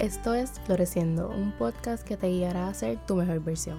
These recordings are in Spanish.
Esto es Floreciendo, un podcast que te guiará a ser tu mejor versión.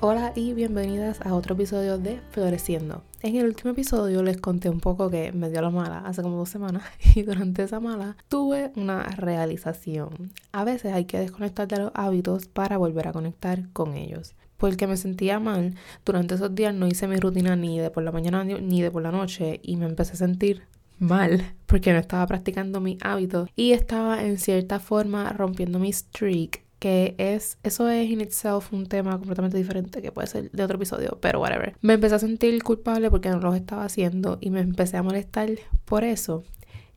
Hola y bienvenidas a otro episodio de Floreciendo. En el último episodio les conté un poco que me dio la mala hace como dos semanas y durante esa mala tuve una realización. A veces hay que desconectar de los hábitos para volver a conectar con ellos porque me sentía mal. Durante esos días no hice mi rutina ni de por la mañana ni de por la noche y me empecé a sentir mal porque no estaba practicando mi hábito y estaba en cierta forma rompiendo mi streak que es, eso es in itself un tema completamente diferente que puede ser de otro episodio, pero whatever. Me empecé a sentir culpable porque no lo estaba haciendo y me empecé a molestar por eso.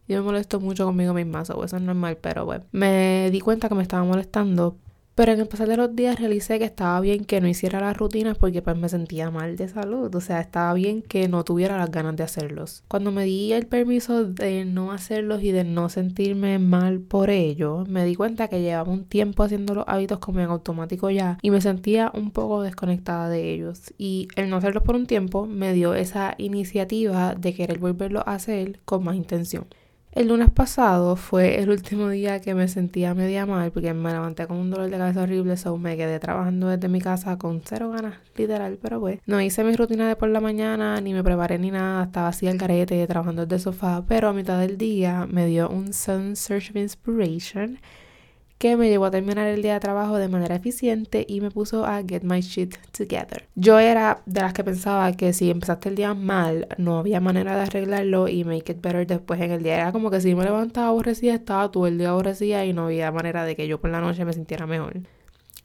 Yo me molesto mucho conmigo misma, eso es normal, pero bueno. Me di cuenta que me estaba molestando pero en el pasar de los días realicé que estaba bien que no hiciera las rutinas porque pues me sentía mal de salud. O sea, estaba bien que no tuviera las ganas de hacerlos. Cuando me di el permiso de no hacerlos y de no sentirme mal por ello, me di cuenta que llevaba un tiempo haciendo los hábitos como en automático ya y me sentía un poco desconectada de ellos. Y el no hacerlos por un tiempo me dio esa iniciativa de querer volverlo a hacer con más intención. El lunes pasado fue el último día que me sentía media mal porque me levanté con un dolor de cabeza horrible, so me quedé trabajando desde mi casa con cero ganas, literal, pero pues no hice mi rutina de por la mañana, ni me preparé ni nada, estaba así al carete trabajando desde sofá, pero a mitad del día me dio un Sun Search of Inspiration que me llevó a terminar el día de trabajo de manera eficiente y me puso a get my shit together. Yo era de las que pensaba que si empezaste el día mal, no había manera de arreglarlo y make it better después en el día. Era como que si me levantaba aborrecida, estaba todo el día aborrecida y no había manera de que yo por la noche me sintiera mejor.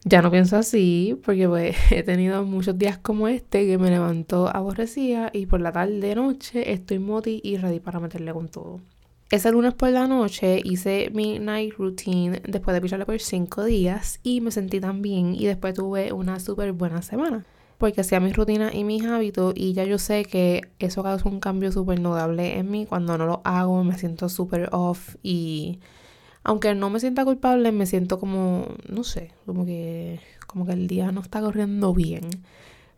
Ya no pienso así porque pues he tenido muchos días como este que me levantó aborrecida y por la tarde noche estoy moti y ready para meterle con todo. Ese lunes por la noche hice mi night routine después de picharle por 5 días y me sentí tan bien y después tuve una súper buena semana porque hacía mis rutinas y mis hábitos y ya yo sé que eso causa un cambio súper notable en mí. Cuando no lo hago me siento súper off y aunque no me sienta culpable me siento como, no sé, como que, como que el día no está corriendo bien.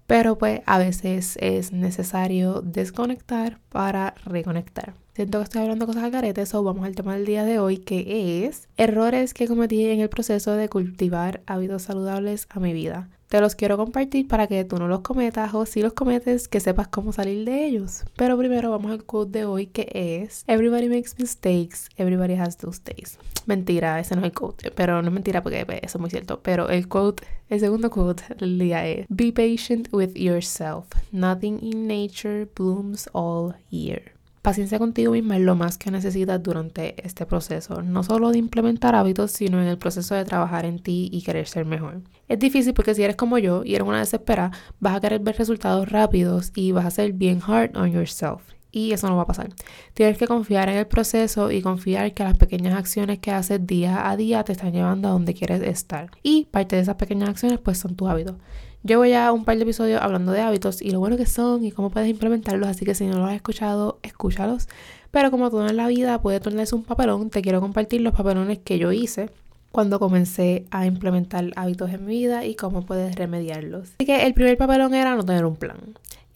Pero pues a veces es necesario desconectar para reconectar. Siento que estoy hablando cosas al carete, so vamos al tema del día de hoy, que es errores que cometí en el proceso de cultivar hábitos saludables a mi vida. Te los quiero compartir para que tú no los cometas o si los cometes, que sepas cómo salir de ellos. Pero primero vamos al quote de hoy que es Everybody makes mistakes, everybody has those days. Mentira, ese no es el quote, pero no es mentira porque pues, eso es muy cierto. Pero el quote, el segundo quote del día es Be patient with yourself. Nothing in nature blooms all year. Paciencia contigo misma es lo más que necesitas durante este proceso, no solo de implementar hábitos, sino en el proceso de trabajar en ti y querer ser mejor. Es difícil porque si eres como yo y eres una desesperada, vas a querer ver resultados rápidos y vas a ser bien hard on yourself. Y eso no va a pasar. Tienes que confiar en el proceso y confiar que las pequeñas acciones que haces día a día te están llevando a donde quieres estar. Y parte de esas pequeñas acciones pues son tus hábitos. Llevo ya un par de episodios hablando de hábitos y lo bueno que son y cómo puedes implementarlos, así que si no los has escuchado, escúchalos. Pero como todo en la vida puede tornarse un papelón, te quiero compartir los papelones que yo hice cuando comencé a implementar hábitos en mi vida y cómo puedes remediarlos. Así que el primer papelón era no tener un plan.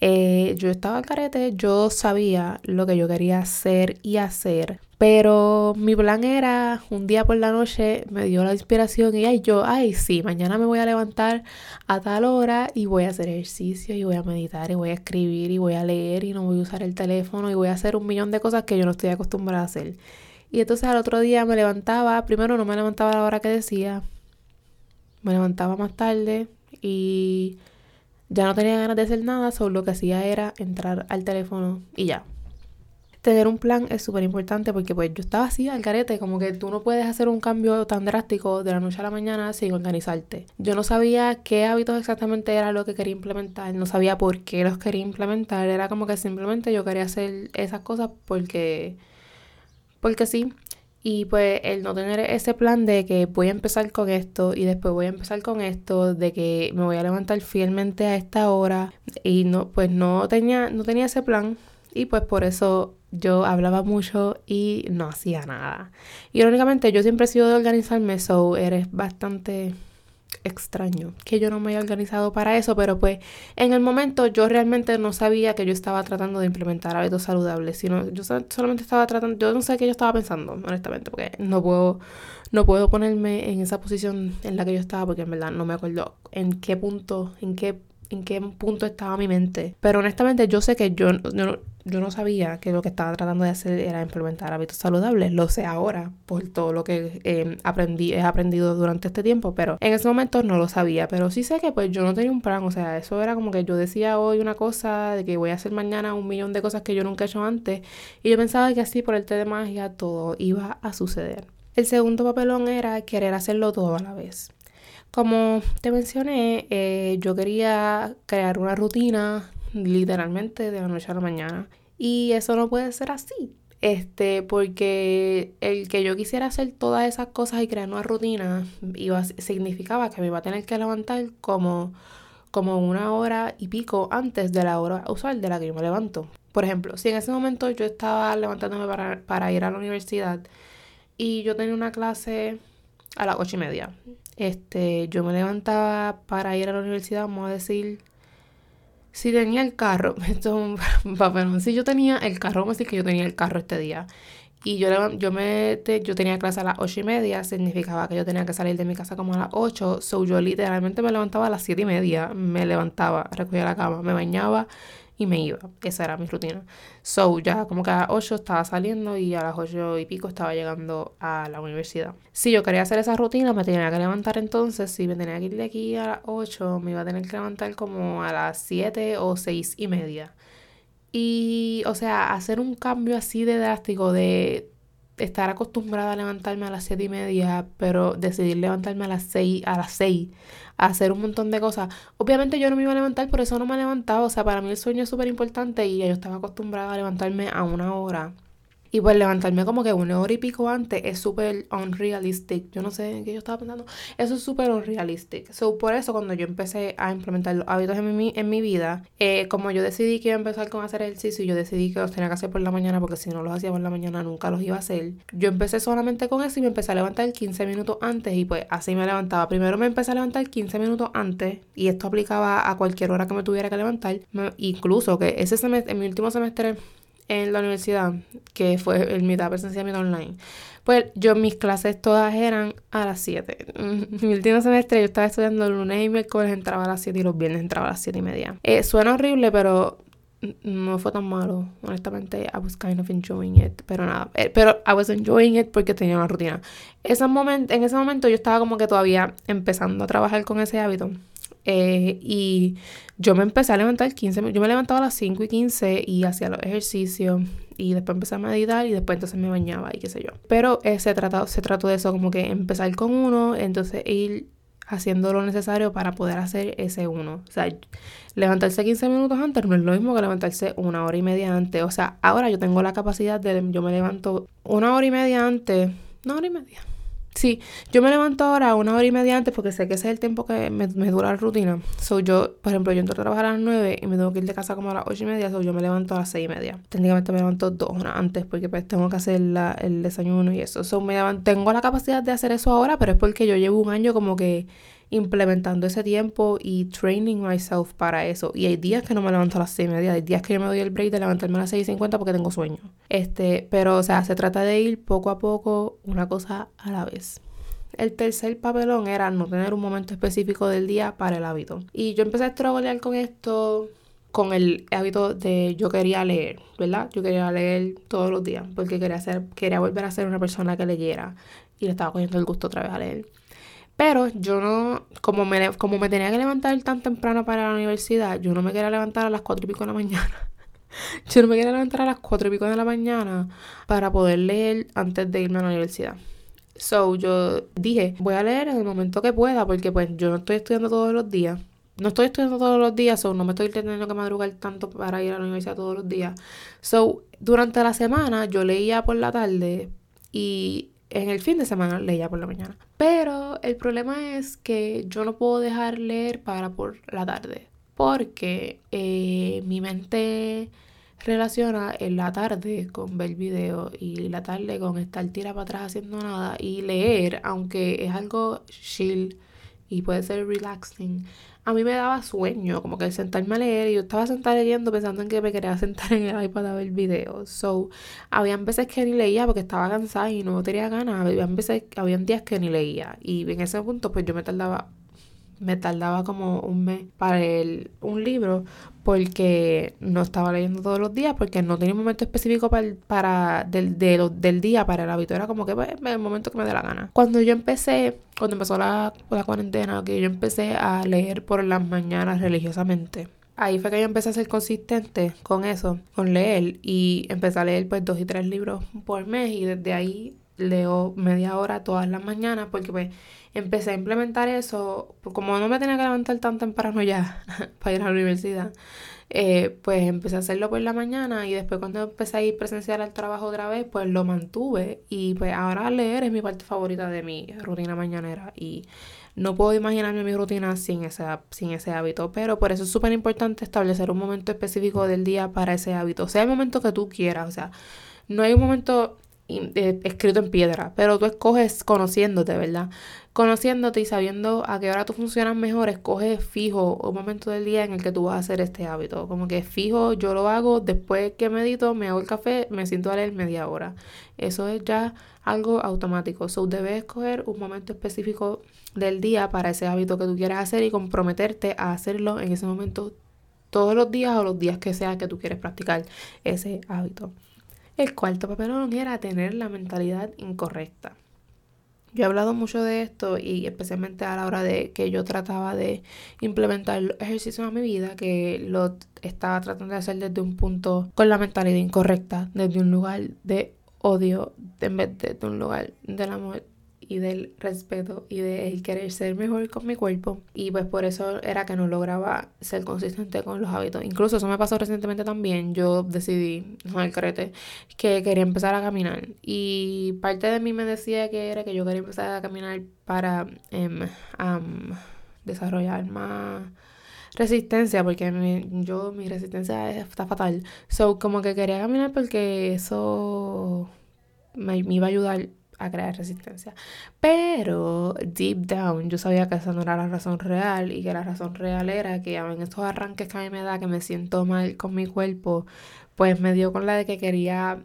Eh, yo estaba al carete, yo sabía lo que yo quería hacer y hacer, pero mi plan era un día por la noche me dio la inspiración y ay, yo, ay, sí, mañana me voy a levantar a tal hora y voy a hacer ejercicio y voy a meditar y voy a escribir y voy a leer y no voy a usar el teléfono y voy a hacer un millón de cosas que yo no estoy acostumbrada a hacer. Y entonces al otro día me levantaba, primero no me levantaba a la hora que decía, me levantaba más tarde y ya no tenía ganas de hacer nada, solo lo que hacía era entrar al teléfono y ya. Tener un plan es súper importante porque pues yo estaba así al carete, como que tú no puedes hacer un cambio tan drástico de la noche a la mañana sin organizarte. Yo no sabía qué hábitos exactamente era lo que quería implementar, no sabía por qué los quería implementar, era como que simplemente yo quería hacer esas cosas porque porque sí, y pues el no tener ese plan de que voy a empezar con esto y después voy a empezar con esto, de que me voy a levantar fielmente a esta hora y no pues no tenía no tenía ese plan y pues por eso yo hablaba mucho y no hacía nada. Irónicamente yo siempre he sido de organizarme, so eres bastante extraño que yo no me haya organizado para eso, pero pues en el momento yo realmente no sabía que yo estaba tratando de implementar hábitos saludables, sino yo solamente estaba tratando, yo no sé qué yo estaba pensando, honestamente, porque no puedo no puedo ponerme en esa posición en la que yo estaba porque en verdad no me acuerdo en qué punto, en qué en qué punto estaba mi mente. Pero honestamente yo sé que yo, yo, no sabía que lo que estaba tratando de hacer era implementar hábitos saludables. Lo sé ahora por todo lo que eh, aprendí, he aprendido durante este tiempo, pero en ese momento no lo sabía. Pero sí sé que pues yo no tenía un plan, o sea, eso era como que yo decía hoy una cosa, de que voy a hacer mañana un millón de cosas que yo nunca he hecho antes. Y yo pensaba que así por el té de magia todo iba a suceder. El segundo papelón era querer hacerlo todo a la vez. Como te mencioné, eh, yo quería crear una rutina literalmente de la noche a la mañana. Y eso no puede ser así. Este, porque el que yo quisiera hacer todas esas cosas y crear una rutina iba, significaba que me iba a tener que levantar como, como una hora y pico antes de la hora usual de la que yo me levanto. Por ejemplo, si en ese momento yo estaba levantándome para, para ir a la universidad y yo tenía una clase a las ocho y media este, yo me levantaba para ir a la universidad, vamos a decir, si tenía el carro, esto es un papel, si yo tenía el carro, vamos a decir que yo tenía el carro este día. Y yo, yo, me, yo tenía clase a las ocho y media, significaba que yo tenía que salir de mi casa como a las 8. So yo literalmente me levantaba a las siete y media, me levantaba, recogía la cama, me bañaba y me iba. Esa era mi rutina. So, ya como que a las 8 estaba saliendo y a las 8 y pico estaba llegando a la universidad. Si yo quería hacer esa rutina, me tenía que levantar entonces. Si me tenía que ir de aquí a las 8, me iba a tener que levantar como a las 7 o 6 y media. Y, o sea, hacer un cambio así de drástico de estar acostumbrada a levantarme a las 7 y media, pero decidir levantarme a las 6, a las 6 hacer un montón de cosas. Obviamente yo no me iba a levantar, por eso no me levantaba. O sea, para mí el sueño es súper importante y yo estaba acostumbrada a levantarme a una hora. Y pues levantarme como que una hora y pico antes es súper unrealistic. Yo no sé en qué yo estaba pensando. Eso es súper unrealistic. So, por eso cuando yo empecé a implementar los hábitos en mi, en mi vida, eh, como yo decidí que iba a empezar con hacer ejercicio, yo decidí que los tenía que hacer por la mañana porque si no los hacía por la mañana nunca los iba a hacer. Yo empecé solamente con eso y me empecé a levantar 15 minutos antes y pues así me levantaba. Primero me empecé a levantar 15 minutos antes y esto aplicaba a cualquier hora que me tuviera que levantar. incluso que ese semestre, en mi último semestre en la universidad, que fue el mitad presencial, mitad online, pues yo mis clases todas eran a las 7. Mi último semestre yo estaba estudiando el lunes y miércoles entraba a las 7 y los viernes entraba a las 7 y media. Eh, suena horrible, pero no fue tan malo. Honestamente, I was kind of enjoying it. Pero nada, eh, pero I was enjoying it porque tenía una rutina. Ese en ese momento yo estaba como que todavía empezando a trabajar con ese hábito. Eh, y yo me empecé a levantar 15, yo me levantaba a las 5 y 15 y hacía los ejercicios y después empecé a meditar y después entonces me bañaba y qué sé yo. Pero eh, se, trató, se trató de eso, como que empezar con uno, entonces ir haciendo lo necesario para poder hacer ese uno. O sea, levantarse 15 minutos antes no es lo mismo que levantarse una hora y media antes. O sea, ahora yo tengo la capacidad de, yo me levanto una hora y media antes, una hora y media Sí, yo me levanto ahora una hora y media antes porque sé que ese es el tiempo que me, dura la rutina. So, yo, por ejemplo, yo entro a trabajar a las 9 y me tengo que ir de casa como a las 8 y media, so yo me levanto a las 6 y media. Técnicamente me levanto dos horas antes porque pues tengo que hacer el desayuno y eso. So, me tengo la capacidad de hacer eso ahora, pero es porque yo llevo un año como que implementando ese tiempo y training myself para eso. Y hay días que no me levanto a las 6 y hay días que yo me doy el break de levantarme a las 6 y 50 porque tengo sueño. Este, pero o sea, se trata de ir poco a poco, una cosa a la vez. El tercer papelón era no tener un momento específico del día para el hábito. Y yo empecé a trabajar con esto con el hábito de yo quería leer, ¿verdad? Yo quería leer todos los días porque quería ser, quería volver a ser una persona que leyera y le estaba cogiendo el gusto otra vez a leer. Pero yo no, como me, como me tenía que levantar tan temprano para la universidad, yo no me quería levantar a las cuatro y pico de la mañana. yo no me quería levantar a las cuatro y pico de la mañana para poder leer antes de irme a la universidad. So yo dije, voy a leer en el momento que pueda, porque pues yo no estoy estudiando todos los días. No estoy estudiando todos los días, so no me estoy teniendo que madrugar tanto para ir a la universidad todos los días. So, durante la semana yo leía por la tarde y en el fin de semana leía por la mañana. Pero el problema es que yo no puedo dejar leer para por la tarde. Porque eh, mi mente relaciona en la tarde con ver video y la tarde con estar tira para atrás haciendo nada y leer, aunque es algo chill y puede ser relaxing, a mí me daba sueño, como que sentarme a leer y yo estaba sentada leyendo pensando en que me quería sentar en el iPad a ver videos. So, habían veces que ni leía porque estaba cansada y no tenía ganas. Habían veces, habían días que ni leía y en ese punto pues yo me tardaba me tardaba como un mes para leer un libro porque no estaba leyendo todos los días, porque no tenía un momento específico para, para del, del día para el hábito. Era como que pues, el momento que me dé la gana. Cuando yo empecé, cuando empezó la, la cuarentena, que yo empecé a leer por las mañanas religiosamente. Ahí fue que yo empecé a ser consistente con eso, con leer. Y empecé a leer pues dos y tres libros por mes. Y desde ahí leo media hora todas las mañanas porque pues empecé a implementar eso, como no me tenía que levantar tan temprano ya para ir a la universidad, eh, pues empecé a hacerlo por la mañana y después cuando empecé a ir presencial al trabajo otra vez, pues lo mantuve. Y pues ahora leer es mi parte favorita de mi rutina mañanera y no puedo imaginarme mi rutina sin ese, sin ese hábito, pero por eso es súper importante establecer un momento específico del día para ese hábito, sea el momento que tú quieras, o sea, no hay un momento escrito en piedra, pero tú escoges conociéndote, ¿verdad? Conociéndote y sabiendo a qué hora tú funcionas mejor, escoges fijo un momento del día en el que tú vas a hacer este hábito. Como que fijo, yo lo hago después que medito, me hago el café, me siento a leer media hora. Eso es ya algo automático. So, debes escoger un momento específico del día para ese hábito que tú quieras hacer y comprometerte a hacerlo en ese momento todos los días o los días que sea que tú quieres practicar ese hábito. El cuarto papelón era tener la mentalidad incorrecta. Yo he hablado mucho de esto y especialmente a la hora de que yo trataba de implementar ejercicios a mi vida, que lo estaba tratando de hacer desde un punto con la mentalidad incorrecta, desde un lugar de odio en vez de, de un lugar del amor y del respeto y de querer ser mejor con mi cuerpo. Y pues por eso era que no lograba ser consistente con los hábitos. Incluso eso me pasó recientemente también. Yo decidí, no el carete, que quería empezar a caminar. Y parte de mí me decía que era que yo quería empezar a caminar para em, desarrollar más resistencia porque yo mi resistencia está fatal so como que quería caminar porque eso me, me iba a ayudar a crear resistencia. Pero deep down yo sabía que esa no era la razón real y que la razón real era que en estos arranques que a mí me da que me siento mal con mi cuerpo, pues me dio con la de que quería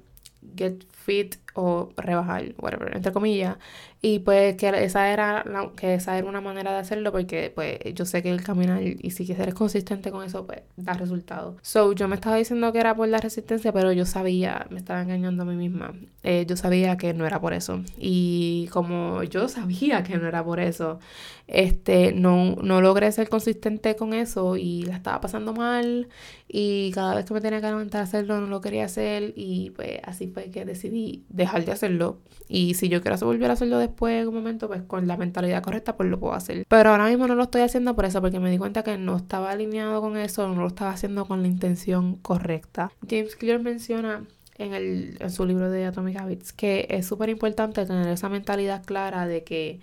get fit o rebajar, whatever, entre comillas. Y pues que esa era que esa era una manera de hacerlo porque pues yo sé que el caminar y si eres consistente con eso pues da resultado. So yo me estaba diciendo que era por la resistencia pero yo sabía, me estaba engañando a mí misma. Eh, yo sabía que no era por eso. Y como yo sabía que no era por eso, este no, no logré ser consistente con eso y la estaba pasando mal y cada vez que me tenía que levantar a hacerlo no lo quería hacer y pues así fue que decidí dejar de hacerlo. Y si yo quiero volver a hacerlo después en un momento, pues con la mentalidad correcta, pues lo puedo hacer. Pero ahora mismo no lo estoy haciendo por eso, porque me di cuenta que no estaba alineado con eso, no lo estaba haciendo con la intención correcta. James Clear menciona en, el, en su libro de Atomic Habits que es súper importante tener esa mentalidad clara de que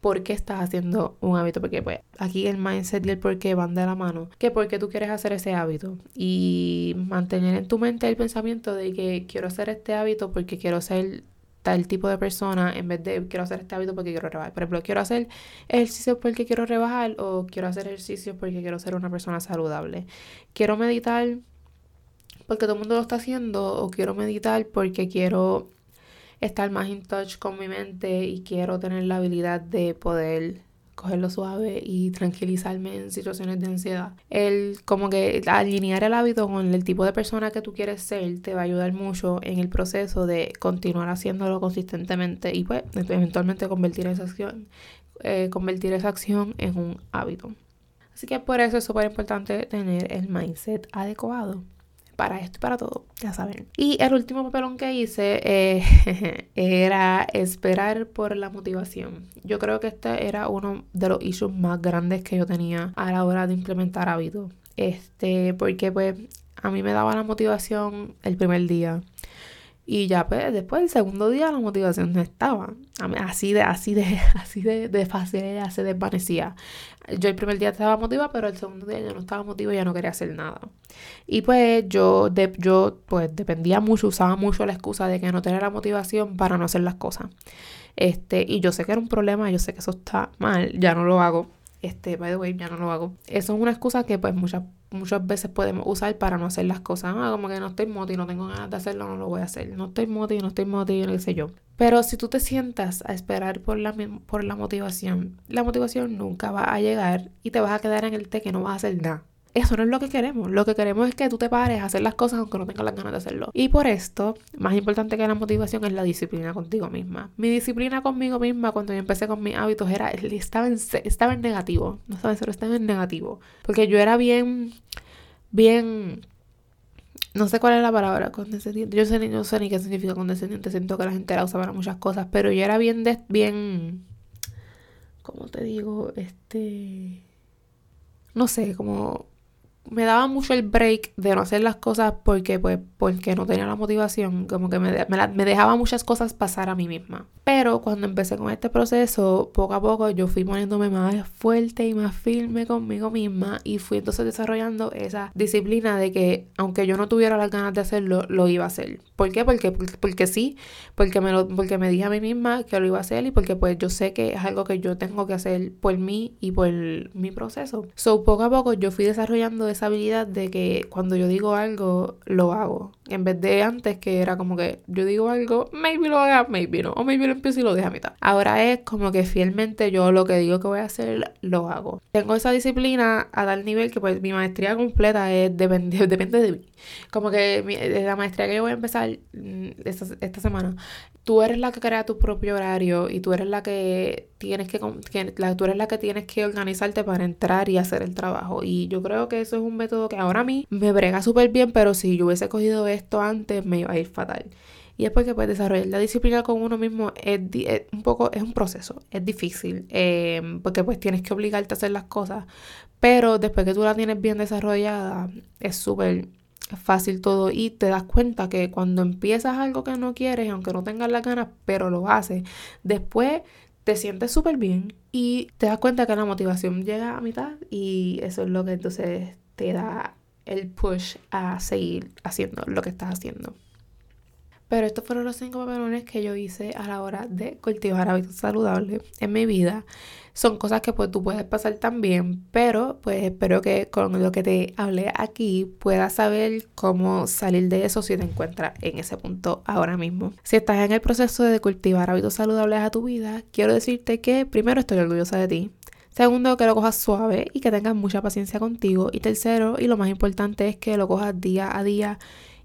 por qué estás haciendo un hábito, porque pues aquí el mindset y el por qué van de la mano, que por qué tú quieres hacer ese hábito y mantener en tu mente el pensamiento de que quiero hacer este hábito porque quiero ser tal tipo de persona en vez de quiero hacer este hábito porque quiero rebajar. Por ejemplo, quiero hacer ejercicio porque quiero rebajar o quiero hacer ejercicio porque quiero ser una persona saludable. Quiero meditar porque todo el mundo lo está haciendo o quiero meditar porque quiero estar más in touch con mi mente y quiero tener la habilidad de poder cogerlo suave y tranquilizarme en situaciones de ansiedad. El como que alinear el hábito con el tipo de persona que tú quieres ser te va a ayudar mucho en el proceso de continuar haciéndolo consistentemente y pues eventualmente convertir esa acción, eh, convertir esa acción en un hábito. Así que por eso es súper importante tener el mindset adecuado para esto y para todo, ya saben. Y el último papelón que hice eh, era esperar por la motivación. Yo creo que este era uno de los issues más grandes que yo tenía a la hora de implementar hábitos. Este, porque pues a mí me daba la motivación el primer día. Y ya pues, después del segundo día la motivación no estaba. Así de, así de, así de, de fácil ya se desvanecía. Yo el primer día estaba motivada, pero el segundo día ya no estaba motivada y ya no quería hacer nada. Y pues yo, yo pues dependía mucho, usaba mucho la excusa de que no tenía la motivación para no hacer las cosas. Este, y yo sé que era un problema, yo sé que eso está mal, ya no lo hago. Este, by the way, ya no lo hago. Eso es una excusa que pues muchas, muchas veces podemos usar para no hacer las cosas. Ah, como que no estoy moti, no tengo ganas de hacerlo, no lo voy a hacer. No estoy moti, no estoy moti, no sé yo. Pero si tú te sientas a esperar por la, por la motivación, la motivación nunca va a llegar y te vas a quedar en el té que no vas a hacer nada. Eso no es lo que queremos. Lo que queremos es que tú te pares a hacer las cosas aunque no tengas las ganas de hacerlo. Y por esto, más importante que la motivación es la disciplina contigo misma. Mi disciplina conmigo misma cuando yo empecé con mis hábitos era, estaba en, estaba en negativo. No sabes, pero estaba en negativo. Porque yo era bien, bien no sé cuál es la palabra condescendiente. Yo sé, no sé ni qué significa condescendiente. Siento que la gente la usa para muchas cosas. Pero yo era bien, bien, ¿cómo te digo? Este, no sé, como me daba mucho el break de no hacer las cosas porque, pues, porque no tenía la motivación, como que me, me, dejaba muchas cosas pasar a mí misma. Pero cuando empecé con este proceso, poco a poco yo fui poniéndome más fuerte y más firme conmigo misma y fui entonces desarrollando esa disciplina de que aunque yo no tuviera las ganas de hacerlo, lo iba a hacer. ¿Por qué? Porque, porque, sí, porque me, lo, porque me dije a mí misma que lo iba a hacer y porque pues yo sé que es algo que yo tengo que hacer por mí y por mi proceso. So, poco a poco yo fui desarrollando esa habilidad de que cuando yo digo algo, lo hago. En vez de antes que era como que yo digo algo, maybe lo haga, maybe no, o maybe lo empiezo y lo dejo a mitad. Ahora es como que fielmente yo lo que digo que voy a hacer, lo hago. Tengo esa disciplina a tal nivel que pues mi maestría completa es depende, depende de mí. Como que la maestría que yo voy a empezar mm, esta semana, tú eres la que crea tu propio horario y tú eres la que tienes que, tú eres la que tienes que organizarte para entrar y hacer el trabajo. Y yo creo que eso es un método que ahora a mí me brega súper bien, pero si yo hubiese cogido esto antes me iba a ir fatal. Y es porque pues desarrollar la disciplina con uno mismo es, un poco, es un proceso, es difícil, eh, porque pues tienes que obligarte a hacer las cosas, pero después que tú la tienes bien desarrollada, es súper fácil todo y te das cuenta que cuando empiezas algo que no quieres, aunque no tengas las ganas, pero lo haces, después te sientes súper bien y te das cuenta que la motivación llega a mitad y eso es lo que entonces te da el push a seguir haciendo lo que estás haciendo. Pero estos fueron los cinco papelones que yo hice a la hora de cultivar hábitos saludables en mi vida. Son cosas que pues tú puedes pasar también, pero pues espero que con lo que te hablé aquí puedas saber cómo salir de eso si te encuentras en ese punto ahora mismo. Si estás en el proceso de cultivar hábitos saludables a tu vida, quiero decirte que primero estoy orgullosa de ti. Segundo, que lo cojas suave y que tengas mucha paciencia contigo. Y tercero, y lo más importante es que lo cojas día a día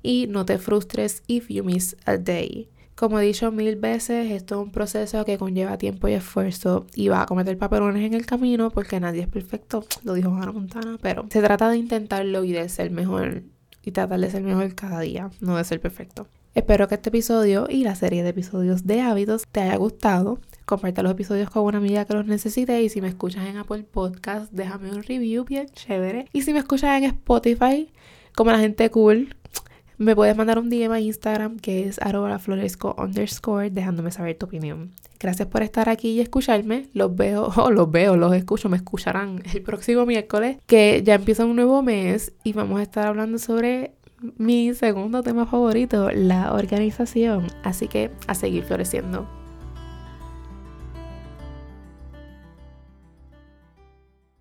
y no te frustres if you miss a day. Como he dicho mil veces, esto es un proceso que conlleva tiempo y esfuerzo y va a cometer papelones en el camino porque nadie es perfecto, lo dijo Hannah Montana, pero se trata de intentarlo y de ser mejor y tratar de ser mejor cada día, no de ser perfecto. Espero que este episodio y la serie de episodios de hábitos te haya gustado. Comparte los episodios con una amiga que los necesite y si me escuchas en Apple Podcast, déjame un review bien chévere. Y si me escuchas en Spotify, como la gente cool, me puedes mandar un DM a Instagram que es arroba floresco underscore dejándome saber tu opinión. Gracias por estar aquí y escucharme. Los veo, o los veo, los escucho, me escucharán el próximo miércoles que ya empieza un nuevo mes y vamos a estar hablando sobre mi segundo tema favorito, la organización. Así que a seguir floreciendo.